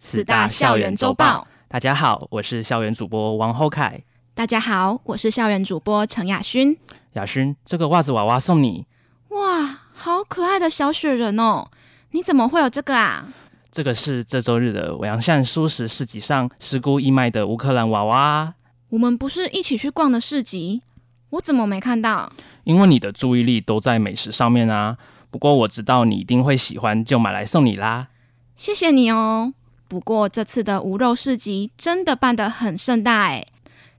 慈大校园周报。大家好，我是校园主播王厚凯。大家好，我是校园主播陈雅勋。雅勋，这个袜子娃娃送你。哇，好可爱的小雪人哦！你怎么会有这个啊？这个是这周日的尾阳巷蔬食市集上实估义卖的乌克兰娃娃。我们不是一起去逛的市集，我怎么没看到？因为你的注意力都在美食上面啊。不过我知道你一定会喜欢，就买来送你啦。谢谢你哦。不过这次的无肉市集真的办得很盛大诶，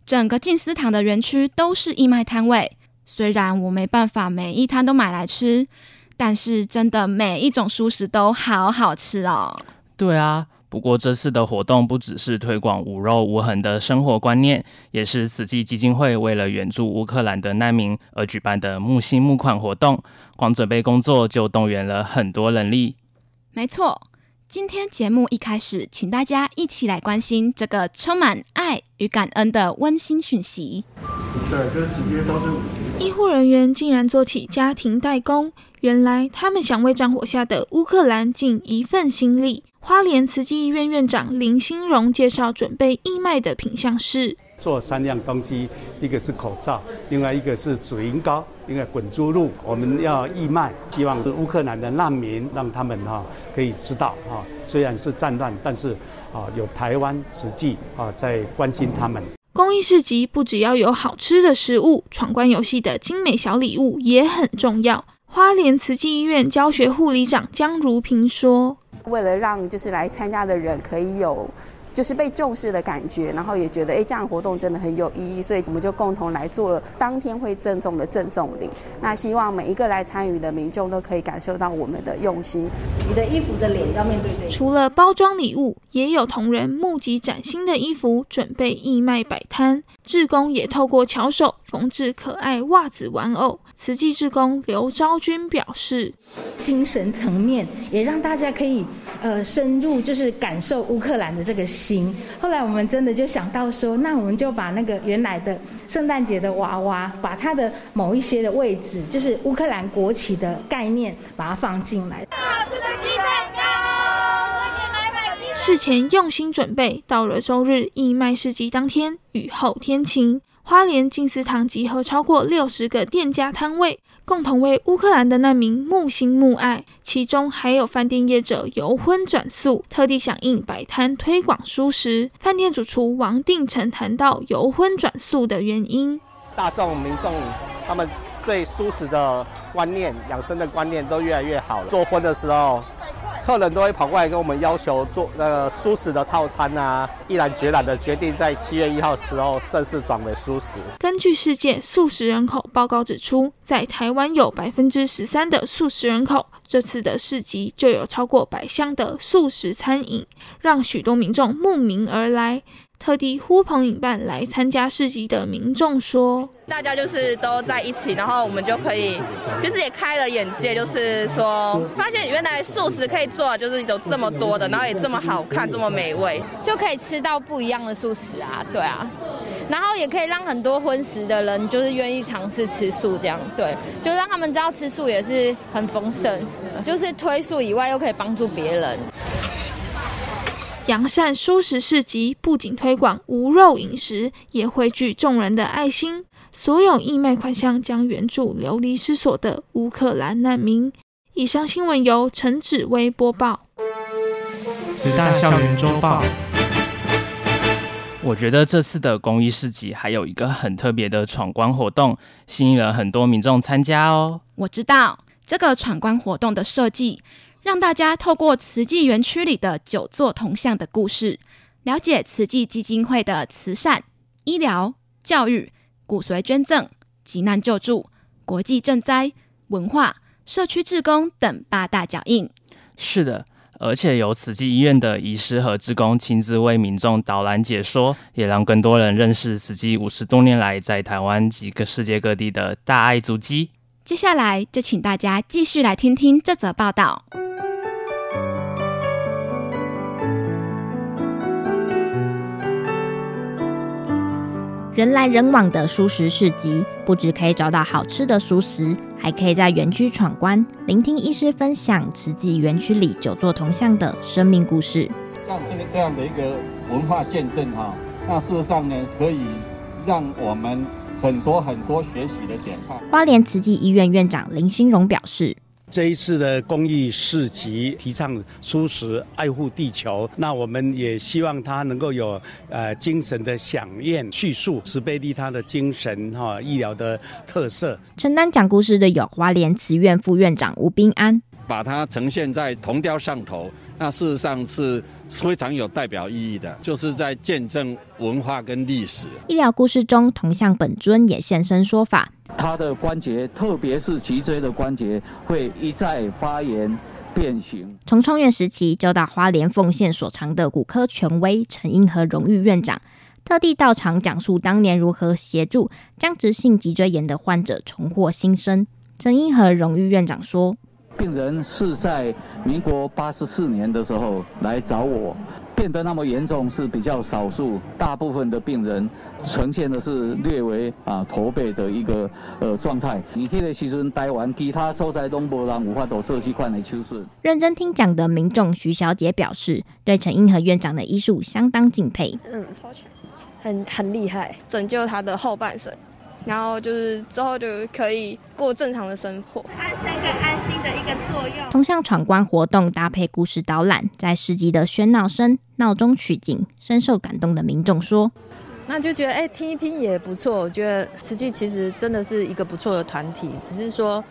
整个静思堂的园区都是义卖摊位。虽然我没办法每一摊都买来吃，但是真的每一种蔬食都好好吃哦。对啊，不过这次的活动不只是推广无肉无痕的生活观念，也是慈济基金会为了援助乌克兰的难民而举办的募心募款活动。光准备工作就动员了很多人力。没错。今天节目一开始，请大家一起来关心这个充满爱与感恩的温馨讯息。医护人员竟然做起家庭代工，原来他们想为战火下的乌克兰尽一份心力。花莲慈济医院院长林欣荣介绍准备义卖的品项是。做三样东西，一个是口罩，另外一个是止晕膏，另外滚珠露，我们要义卖，希望乌克兰的难民让他们哈可以知道哈，虽然是战乱，但是啊有台湾实际啊在关心他们。公益市集不只要有好吃的食物，闯关游戏的精美小礼物也很重要。花莲慈济医院教学护理长江如萍说：“为了让就是来参加的人可以有。”就是被重视的感觉，然后也觉得哎，这样的活动真的很有意义，所以我们就共同来做了当天会赠送的赠送礼。那希望每一个来参与的民众都可以感受到我们的用心。你的衣服的脸要面对对。除了包装礼物，也有同仁募集崭新的衣服，准备义卖摆摊。志工也透过巧手缝制可爱袜子玩偶。慈济志工刘昭君表示，精神层面也让大家可以呃深入，就是感受乌克兰的这个心。后来我们真的就想到说，那我们就把那个原来的圣诞节的娃娃，把它的某一些的位置，就是乌克兰国旗的概念，把它放进来。事前用心准备，到了周日义卖市集当天，雨后天晴。花莲静思堂集合超过六十个店家摊位，共同为乌克兰的难民募心募爱。其中还有饭店业者由荤转素，特地响应摆摊推广蔬食。饭店主厨王定成谈到由荤转素的原因：大众民众他们对蔬食的观念、养生的观念都越来越好了。做荤的时候。客人都会跑过来跟我们要求做那个素食的套餐啊，毅然决然的决定在七月一号时候正式转为素食。根据世界素食人口报告指出，在台湾有百分之十三的素食人口，这次的市集就有超过百项的素食餐饮，让许多民众慕名而来。特地呼朋引伴来参加市集的民众说：“大家就是都在一起，然后我们就可以，其实也开了眼界，就是说发现原来素食可以做，就是有这么多的，然后也这么好看，这么美味，就可以吃到不一样的素食啊，对啊，然后也可以让很多荤食的人就是愿意尝试吃素，这样对，就让他们知道吃素也是很丰盛，就是推素以外又可以帮助别人。”阳善蔬食市集不仅推广无肉饮食，也汇聚众人的爱心。所有义卖款项将援助流离失所的乌克兰难民。以上新闻由陈芷薇播报。慈大校园周报。我觉得这次的公益市集还有一个很特别的闯关活动，吸引了很多民众参加哦。我知道这个闯关活动的设计。让大家透过慈济园区里的九座铜像的故事，了解慈济基金会的慈善、医疗、教育、骨髓捐赠、急难救助、国际赈灾、文化、社区志工等八大脚印。是的，而且由慈济医院的医师和志工亲自为民众导览解说，也让更多人认识慈济五十多年来在台湾及各世界各地的大爱足迹。接下来就请大家继续来听听这则报道。人来人往的熟食市集，不只可以找到好吃的熟食，还可以在园区闯关，聆听医师分享慈济园区里九座铜像的生命故事。像这个这样的一个文化见证哈，那事实上呢，可以让我们很多很多学习的典范。花莲慈济医院院长林新荣表示。这一次的公益市集提倡舒适，爱护地球。那我们也希望他能够有呃精神的响应叙述慈悲利他的精神哈，医疗的特色。承担讲故事的有花莲慈院副院长吴斌安，把它呈现在铜雕上头。那事实上是非常有代表意义的，就是在见证文化跟历史。医疗故事中，铜像本尊也现身说法。他的关节，特别是脊椎的关节，会一再发炎变形。从创院时期就到花莲奉献所长的骨科权威陈英和荣誉院长，特地到场讲述当年如何协助僵直性脊椎炎的患者重获新生。陈英和荣誉院长说。病人是在民国八十四年的时候来找我，变得那么严重是比较少数，大部分的病人呈现的是略为啊驼背的一个呃状态。你现在其实待完其他所在东部人无法做这块的手术。认真听讲的民众徐小姐表示，对陈英和院长的医术相当敬佩。嗯，超强，很很厉害，拯救他的后半生。然后就是之后就可以过正常的生活，安身跟安心的一个作用。通向闯关活动搭配故事导览，在市集的喧闹声闹中取景，深受感动的民众说：“那就觉得哎，听一听也不错。我觉得慈济其实真的是一个不错的团体，只是说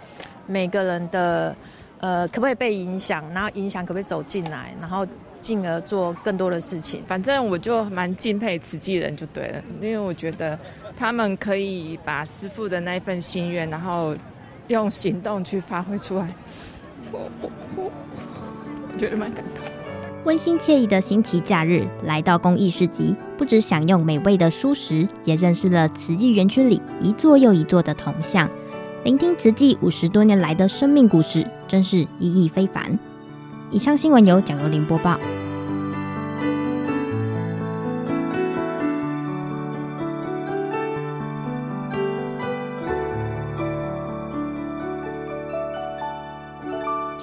每个人的呃可不可以被影响，然后影响可不可以走进来，然后进而做更多的事情。反正我就蛮敬佩慈济人就对了，因为我觉得。”他们可以把师父的那份心愿，然后用行动去发挥出来，我我我，我觉得蛮感动。温馨惬意的星期假日，来到公益市集，不止享用美味的蔬食，也认识了慈济园区里一座又一座的铜像，聆听慈济五十多年来的生命故事，真是意义非凡。以上新闻由蒋由林播报。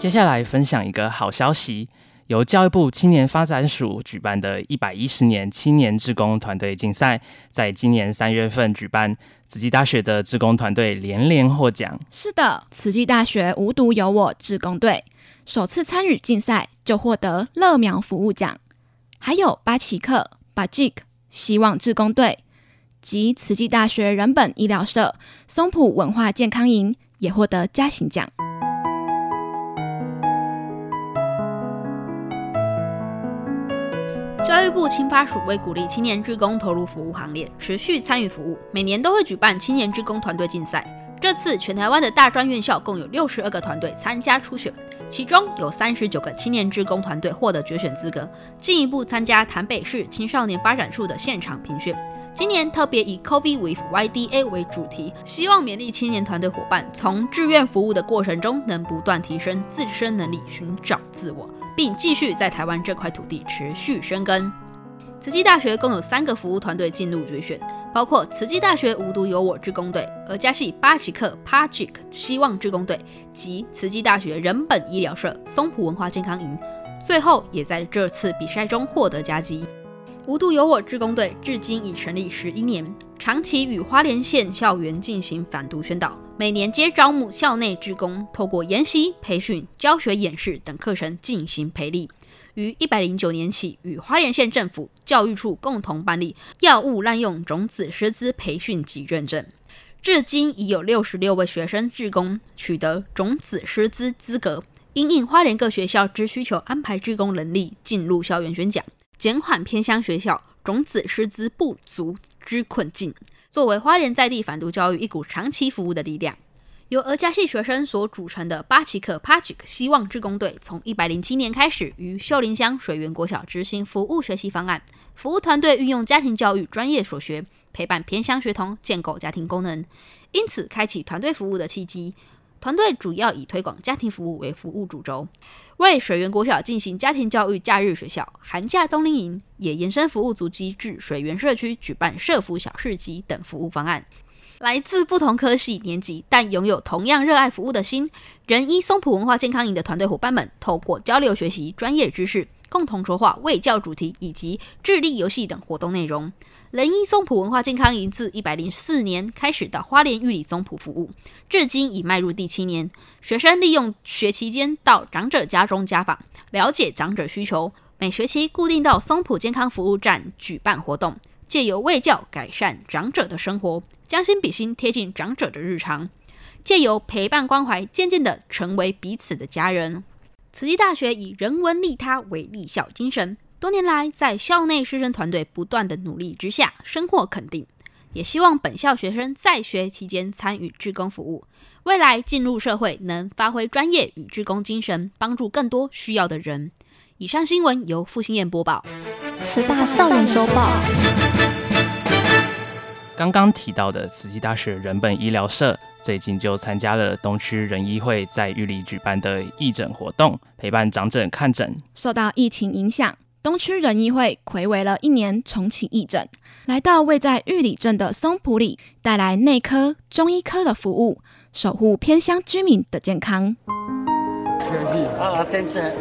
接下来分享一个好消息，由教育部青年发展署举办的一百一十年青年志工团队竞赛，在今年三月份举办，慈济大学的志工团队连连获奖。是的，慈济大学无独有我志工队首次参与竞赛就获得乐苗服务奖，还有巴奇克、巴吉克希望志工队及慈济大学人本医疗社松浦文化健康营也获得嘉行奖。育部青发署为鼓励青年志工投入服务行列，持续参与服务，每年都会举办青年志工团队竞赛。这次全台湾的大专院校共有六十二个团队参加初选，其中有三十九个青年志工团队获得决选资格，进一步参加台北市青少年发展处的现场评选。今年特别以 COVID with YDA 为主题，希望勉励青年团队伙伴从志愿服务的过程中，能不断提升自身能力，寻找自我。并继续在台湾这块土地持续生根。慈济大学共有三个服务团队进入决选，包括慈济大学无独有我志工队、而家系巴奇克 Pajik 希望志工队及慈济大学人本医疗社松浦文化健康营，最后也在这次比赛中获得佳绩。无独有我志工队至今已成立十一年，长期与花莲县校园进行反毒宣导。每年皆招募校内志工，透过研习、培训、教学、演示等课程进行培力。于一百零九年起，与花莲县政府教育处共同办理药物滥用种子师资培训及认证。至今已有六十六位学生志工取得种子师资资格，因应花莲各学校之需求，安排志工人力进入校园宣讲，减缓偏乡学校种子师资不足之困境。作为花莲在地反毒教育一股长期服务的力量，由俄家系学生所组成的巴奇克 （Pachik） 希望志工队，从一百零七年开始于秀林乡水源国小执行服务学习方案。服务团队运用家庭教育专业所学，陪伴偏乡学童建构家庭功能，因此开启团队服务的契机。团队主要以推广家庭服务为服务主轴，为水源国小进行家庭教育假日学校、寒假冬令营，也延伸服务足迹至水源社区举办社福小市集等服务方案。来自不同科系、年级，但拥有同样热爱服务的心，仁医松浦文化健康营的团队伙伴们，透过交流学习专业知识，共同筹划卫教主题以及智力游戏等活动内容。仁医松浦文化健康营自一百零四年开始到花莲玉里松浦服务，至今已迈入第七年。学生利用学期间到长者家中家访，了解长者需求，每学期固定到松浦健康服务站举办活动。借由卫教改善长者的生活，将心比心贴近长者的日常，借由陪伴关怀，渐渐地成为彼此的家人。慈济大学以人文利他为立校精神，多年来在校内师生团队不断的努力之下，深获肯定。也希望本校学生在学期间参与志工服务，未来进入社会能发挥专业与志工精神，帮助更多需要的人。以上新闻由傅新燕播报。慈大校园周报。刚刚提到的慈济大学人本医疗社，最近就参加了东区仁医会在玉里举办的义诊活动，陪伴长者看诊。受到疫情影响，东区仁医会睽违了一年重启义诊，来到位在玉里镇的松埔里，带来内科、中医科的服务，守护偏乡居民的健康。啊，真的，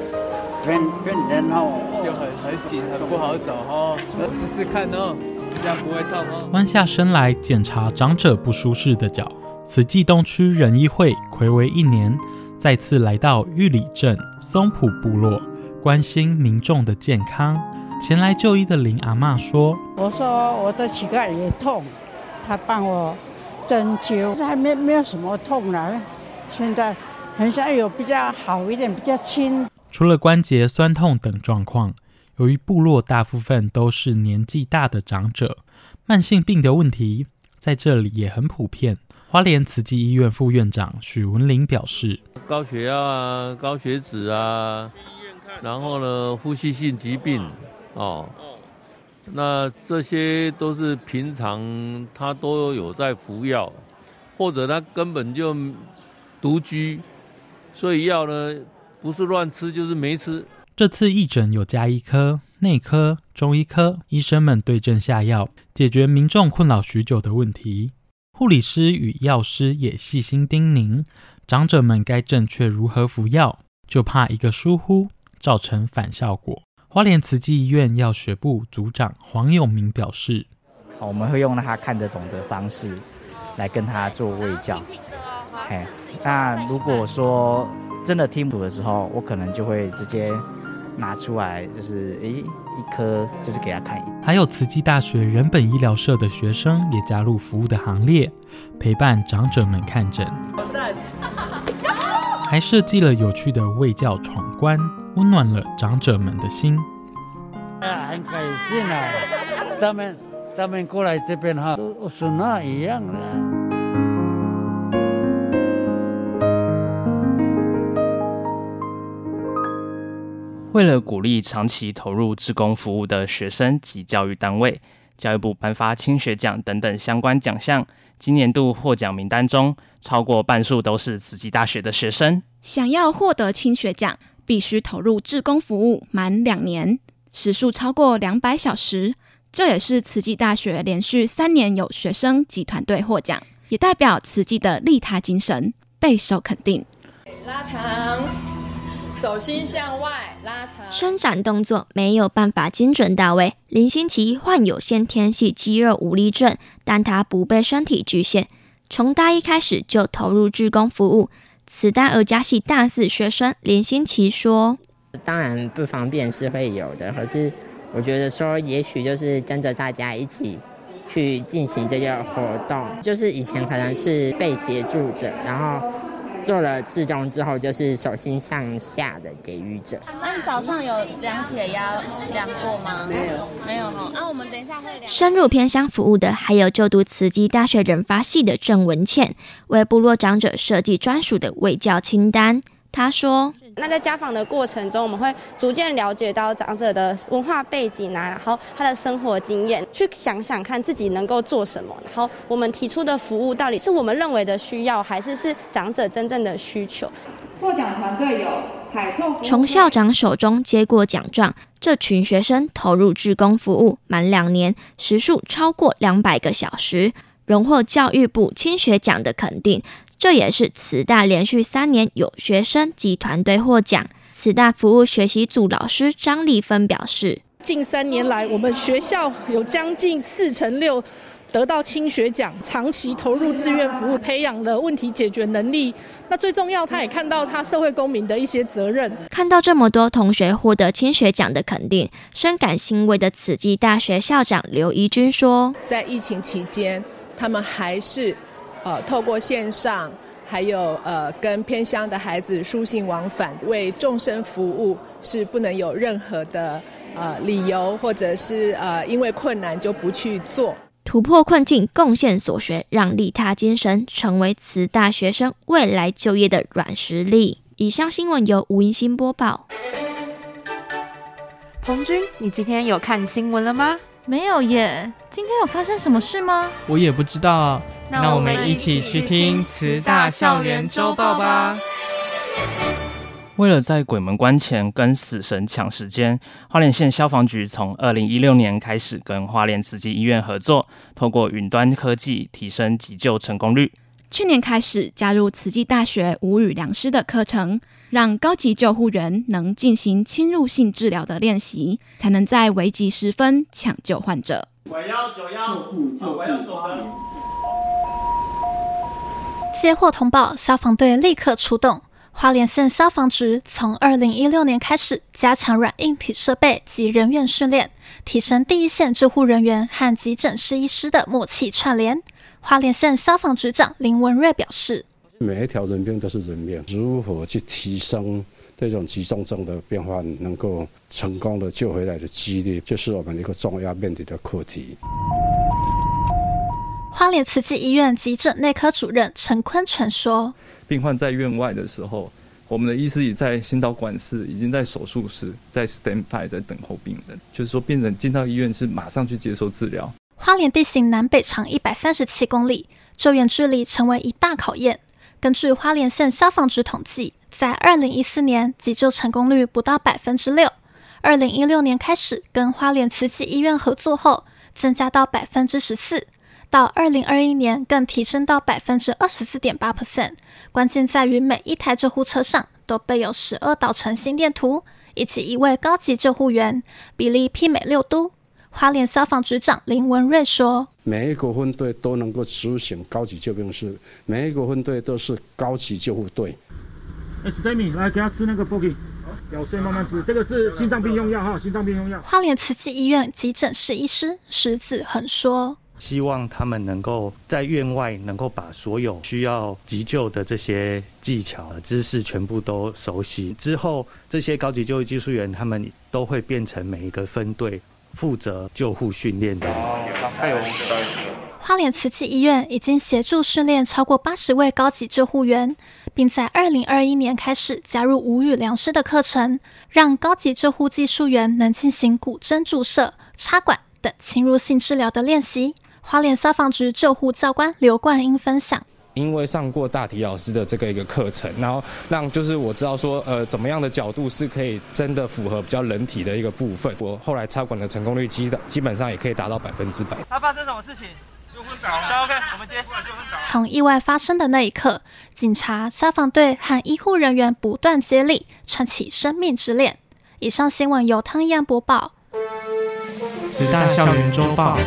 病病人哦，就很很紧，很不好走哦，试试看哦。这样不会痛哦。弯下身来检查长者不舒适的脚。慈济东区仁医会睽违一年，再次来到玉里镇松浦部落，关心民众的健康。前来就医的林阿嬷说：“我说我的膝盖也痛，他帮我针灸，还没没有什么痛了。现在很像有比较好一点，比较轻。除了关节酸痛等状况。”由于部落大部分都是年纪大的长者，慢性病的问题在这里也很普遍。花莲慈济医院副院长许文林表示：高血压啊、高血脂啊，然后呢，呼吸性疾病哦，那这些都是平常他都有在服药，或者他根本就独居，所以药呢不是乱吃就是没吃。这次义诊有加医科、内科、中医科，医生们对症下药，解决民众困扰许久的问题。护理师与药师也细心叮咛，长者们该正确如何服药，就怕一个疏忽造成反效果。花莲慈济医院药学部组长黄永明表示：“我们会用他看得懂的方式来跟他做卫教。嘿，那如果说真的听不懂的时候，我可能就会直接。”拿出来就是诶，一颗就是给他看。还有慈济大学人本医疗社的学生也加入服务的行列，陪伴长者们看诊，还设计了有趣的卫教闯关，温暖了长者们的心。啊，很开心啊！他们他们过来这边哈，都是那一样的。为了鼓励长期投入志工服务的学生及教育单位，教育部颁发青学奖等等相关奖项。今年度获奖名单中，超过半数都是慈济大学的学生。想要获得青学奖，必须投入志工服务满两年，时数超过两百小时。这也是慈济大学连续三年有学生及团队获奖，也代表慈济的利他精神备受肯定。拉长。手心向外拉长，伸展动作没有办法精准到位。林新奇患有先天性肌肉无力症，但他不被身体局限，从大一开始就投入志工服务。此大二加系大四学生林新奇说：“当然不方便是会有的，可是我觉得说，也许就是跟着大家一起去进行这个活动，就是以前可能是被协助者，然后。”做了自动之后，就是手心向下的给予者。那你早上有量血压量过吗？没有，没有哈。那、啊、我们等一下会量。深入偏乡服务的还有就读慈济大学人发系的郑文倩，为部落长者设计专属的卫教清单。他说：“那在家访的过程中，我们会逐渐了解到长者的文化背景啊，然后他的生活经验，去想想看自己能够做什么，然后我们提出的服务到底是我们认为的需要，还是是长者真正的需求。”获奖团队有海错从校长手中接过奖状，这群学生投入志工服务满两年，时数超过两百个小时，荣获教育部青学奖的肯定。这也是慈大连续三年有学生及团队获奖。慈大服务学习组老师张丽芬表示：近三年来，我们学校有将近四成六得到青学奖，长期投入志愿服务，培养了问题解决能力。那最重要，他也看到他社会公民的一些责任。看到这么多同学获得青学奖的肯定，深感欣慰的慈济大学校长刘怡君说：在疫情期间，他们还是。呃，透过线上，还有呃，跟偏乡的孩子书信往返，为众生服务，是不能有任何的呃理由，或者是呃因为困难就不去做。突破困境，贡献所学，让利他精神成为慈大学生未来就业的软实力。以上新闻由吴怡欣播报。童军，你今天有看新闻了吗？没有耶，今天有发生什么事吗？我也不知道。那我们一起去听慈大校园周报吧。为了在鬼门关前跟死神抢时间，花莲县消防局从二零一六年开始跟花莲慈济医院合作，透过云端科技提升急救成功率。去年开始加入慈济大学无语良师的课程，让高级救护员能进行侵入性治疗的练习，才能在危急时分抢救患者。接获通报，消防队立刻出动。花莲县消防局从二零一六年开始加强软硬体设备及人员训练，提升第一线救护人员和急诊室医师的默契串联。花莲县消防局长林文瑞表示：“每一条人命都是人命，如何去提升这种急重症的变化能够成功的救回来的几率，就是我们一个重要面对的课题。”花莲慈济医院急诊内科主任陈坤全说：“病患在院外的时候，我们的医师已在心导管室，已经在手术室，在 stand by 在等候病人。就是说，病人进到医院是马上去接受治疗。花莲地形南北长一百三十七公里，救援距离成为一大考验。根据花莲县消防局统计，在二零一四年急救成功率不到百分之六，二零一六年开始跟花莲慈济医院合作后，增加到百分之十四。”到二零二一年，更提升到百分之二十四点八 percent。关键在于每一台救护车上都备有十二导程心电图，以及一位高级救护员，比例媲美六都。花莲消防局长林文瑞说：“每一个分队都能够执行高级救病师，每一个分队都是高级救护队。”哎，Stamy，来给他吃那个 Bogi，咬碎慢慢吃。这个是心脏病用药哈，心脏病用药。花莲慈济医院急诊室医师石子恒说。希望他们能够在院外能够把所有需要急救的这些技巧、知识全部都熟悉之后，这些高级救护技术员他们都会变成每一个分队负责救护训练的。花莲慈济医院已经协助训练超过八十位高级救护员，并在二零二一年开始加入无语良师的课程，让高级救护技术员能进行骨针注射、插管等侵入性治疗的练习。花莲消防局救护教官刘冠英分享：因为上过大体老师的这个一个课程，然后让就是我知道说，呃，怎么样的角度是可以真的符合比较人体的一个部分。我后来插管的成功率基基本上也可以达到百分之百。他发生什么事情？救护长，OK，我们接救护长。从意外发生的那一刻，警察、消防队和医护人员不断接力，串起生命之链。以上新闻由汤一安播报。慈大校园周报。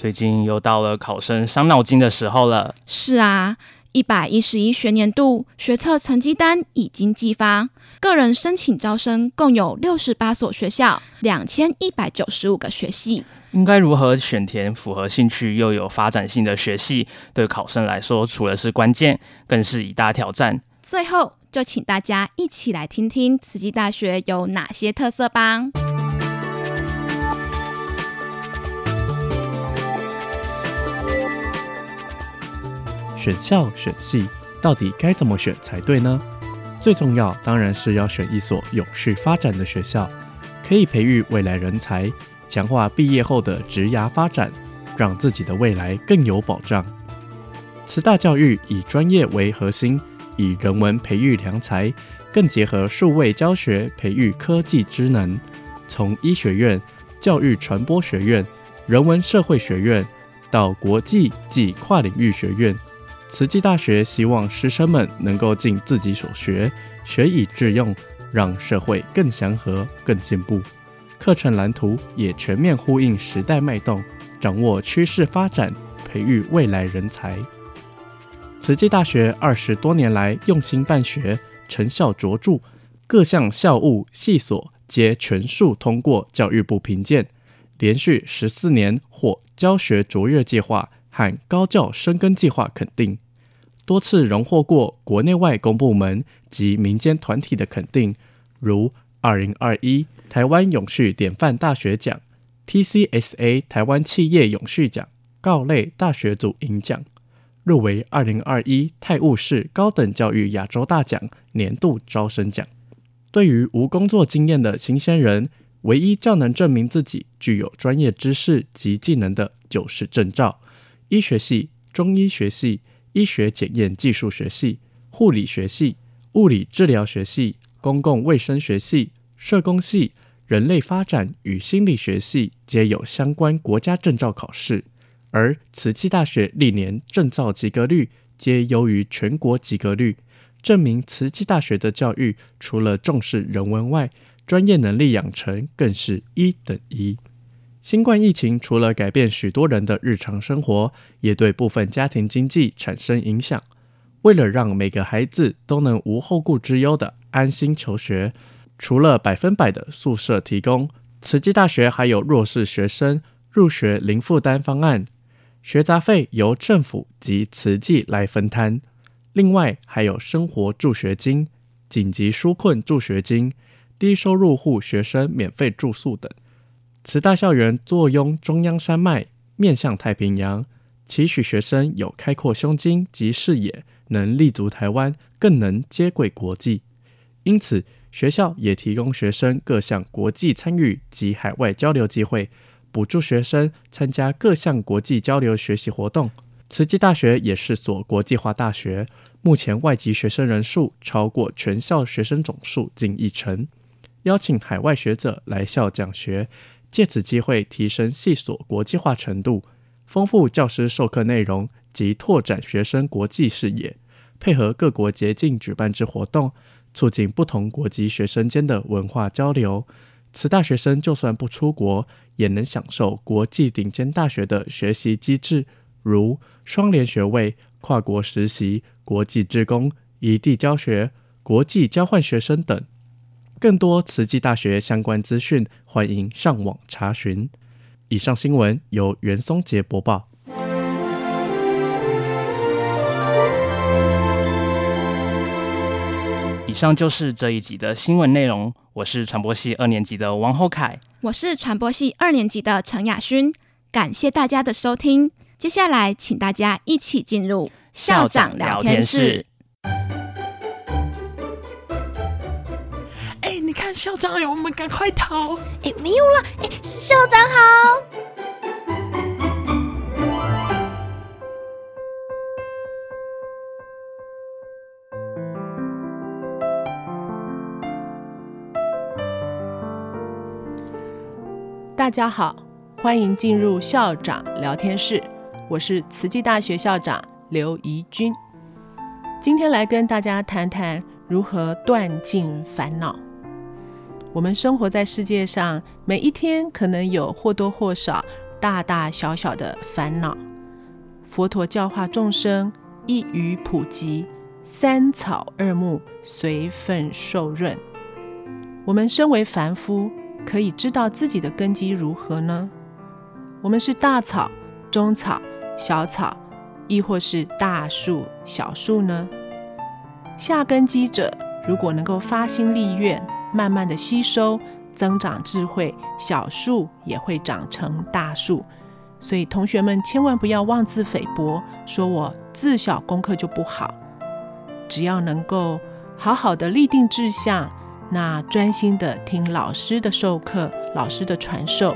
最近又到了考生伤脑筋的时候了。是啊，一百一十一学年度学测成绩单已经寄发，个人申请招生共有六十八所学校，两千一百九十五个学系。应该如何选填符合兴趣又有发展性的学系？对考生来说，除了是关键，更是一大挑战。最后，就请大家一起来听听慈济大学有哪些特色吧。选校选系到底该怎么选才对呢？最重要当然是要选一所永续发展的学校，可以培育未来人才。强化毕业后的职涯发展，让自己的未来更有保障。慈大教育以专业为核心，以人文培育良才，更结合数位教学培育科技之能。从医学院、教育传播学院、人文社会学院到国际及跨领域学院，慈济大学希望师生们能够尽自己所学，学以致用，让社会更祥和、更进步。课程蓝图也全面呼应时代脉动，掌握趋势发展，培育未来人才。慈济大学二十多年来用心办学，成效卓著，各项校务系所皆全数通过教育部评鉴，连续十四年获教学卓越计划和高教深耕计划肯定，多次荣获过国内外公部门及民间团体的肯定，如二零二一。台湾永续典范大学奖、TCSA 台湾企业永续奖、高类大学组银奖，入围二零二一泰晤士高等教育亚洲大奖年度招生奖。对于无工作经验的新鲜人，唯一较能证明自己具有专业知识及技能的，就是证照：医学系、中医学系、医学检验技术学系、护理学系、物理治疗学系、公共卫生学系、社工系。人类发展与心理学系皆有相关国家证照考试，而慈济大学历年证照及格率皆优于全国及格率，证明慈济大学的教育除了重视人文外，专业能力养成更是一等一。新冠疫情除了改变许多人的日常生活，也对部分家庭经济产生影响。为了让每个孩子都能无后顾之忧的安心求学。除了百分百的宿舍提供，慈济大学还有弱势学生入学零负担方案，学杂费由政府及慈济来分摊。另外还有生活助学金、紧急纾困助学金、低收入户学生免费住宿等。慈大校园坐拥中央山脉，面向太平洋，期许学生有开阔胸襟及视野，能立足台湾，更能接轨国际。因此。学校也提供学生各项国际参与及海外交流机会，补助学生参加各项国际交流学习活动。慈济大学也是所国际化大学，目前外籍学生人数超过全校学生总数近一成，邀请海外学者来校讲学，借此机会提升系所国际化程度，丰富教师授课内容及拓展学生国际视野，配合各国捷径举办之活动。促进不同国籍学生间的文化交流，此大学生就算不出国，也能享受国际顶尖大学的学习机制，如双联学位、跨国实习、国际志工、异地教学、国际交换学生等。更多慈济大学相关资讯，欢迎上网查询。以上新闻由袁松杰播报。以上就是这一集的新闻内容。我是传播系二年级的王厚凯，我是传播系二年级的陈雅勋。感谢大家的收听。接下来，请大家一起进入校长聊天室。校长，哎我们赶快逃！哎，没有了。哎，校长好。大家好，欢迎进入校长聊天室。我是慈济大学校长刘怡君，今天来跟大家谈谈如何断尽烦恼。我们生活在世界上，每一天可能有或多或少、大大小小的烦恼。佛陀教化众生，一语普及，三草二木随分受润。我们身为凡夫，可以知道自己的根基如何呢？我们是大草、中草、小草，亦或是大树、小树呢？下根基者，如果能够发心立愿，慢慢的吸收、增长智慧，小树也会长成大树。所以同学们千万不要妄自菲薄，说我自小功课就不好。只要能够好好的立定志向，那专心的听老师的授课、老师的传授，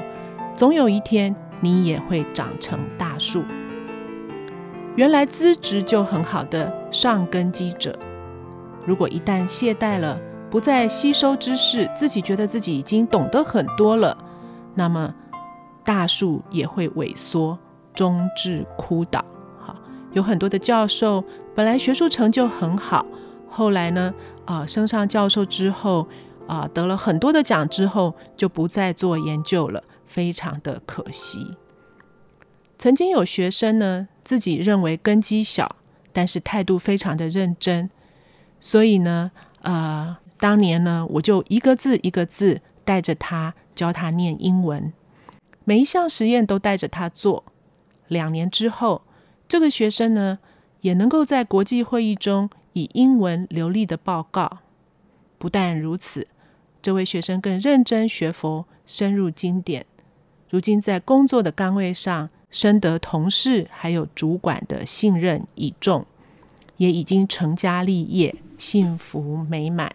总有一天你也会长成大树。原来资质就很好的上根基者，如果一旦懈怠了，不再吸收知识，自己觉得自己已经懂得很多了，那么大树也会萎缩，终至枯倒。好，有很多的教授本来学术成就很好，后来呢，啊、升上教授之后，啊、得了很多的奖之后，就不再做研究了，非常的可惜。曾经有学生呢，自己认为根基小，但是态度非常的认真。所以呢，呃，当年呢，我就一个字一个字带着他教他念英文，每一项实验都带着他做。两年之后，这个学生呢，也能够在国际会议中以英文流利的报告。不但如此，这位学生更认真学佛，深入经典。如今在工作的岗位上，深得同事还有主管的信任倚重，也已经成家立业。幸福美满，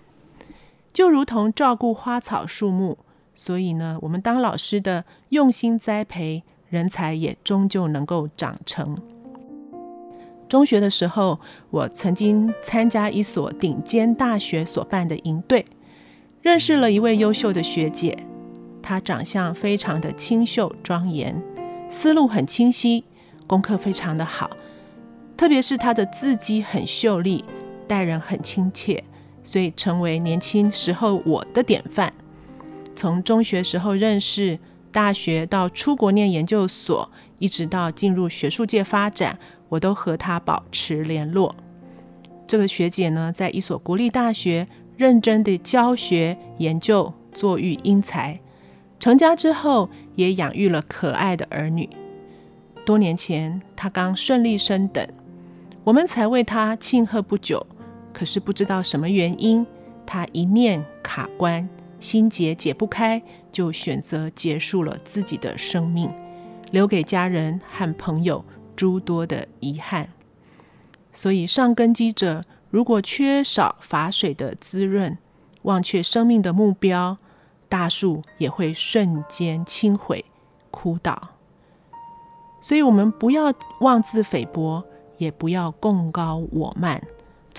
就如同照顾花草树木。所以呢，我们当老师的用心栽培，人才也终究能够长成。中学的时候，我曾经参加一所顶尖大学所办的营队，认识了一位优秀的学姐。她长相非常的清秀庄严，思路很清晰，功课非常的好，特别是她的字迹很秀丽。待人很亲切，所以成为年轻时候我的典范。从中学时候认识，大学到出国念研究所，一直到进入学术界发展，我都和她保持联络。这个学姐呢，在一所国立大学认真的教学研究，作育英才。成家之后，也养育了可爱的儿女。多年前，她刚顺利升等，我们才为她庆贺不久。可是不知道什么原因，他一念卡关，心结解不开，就选择结束了自己的生命，留给家人和朋友诸多的遗憾。所以上根基者，如果缺少法水的滋润，忘却生命的目标，大树也会瞬间倾毁、枯倒。所以，我们不要妄自菲薄，也不要贡高我慢。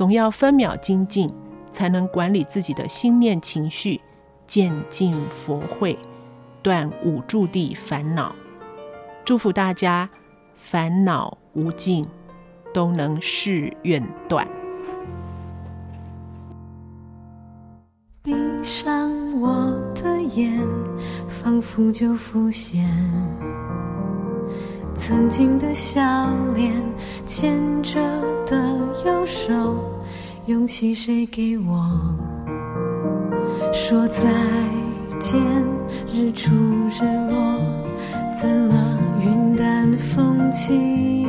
总要分秒精进，才能管理自己的心念情绪，渐进佛慧，断五住地烦恼。祝福大家烦恼无尽，都能誓愿断。闭上我的眼，仿佛就浮现曾经的笑脸，牵着的右手。勇气谁给我？说再见，日出日落，怎么云淡风轻？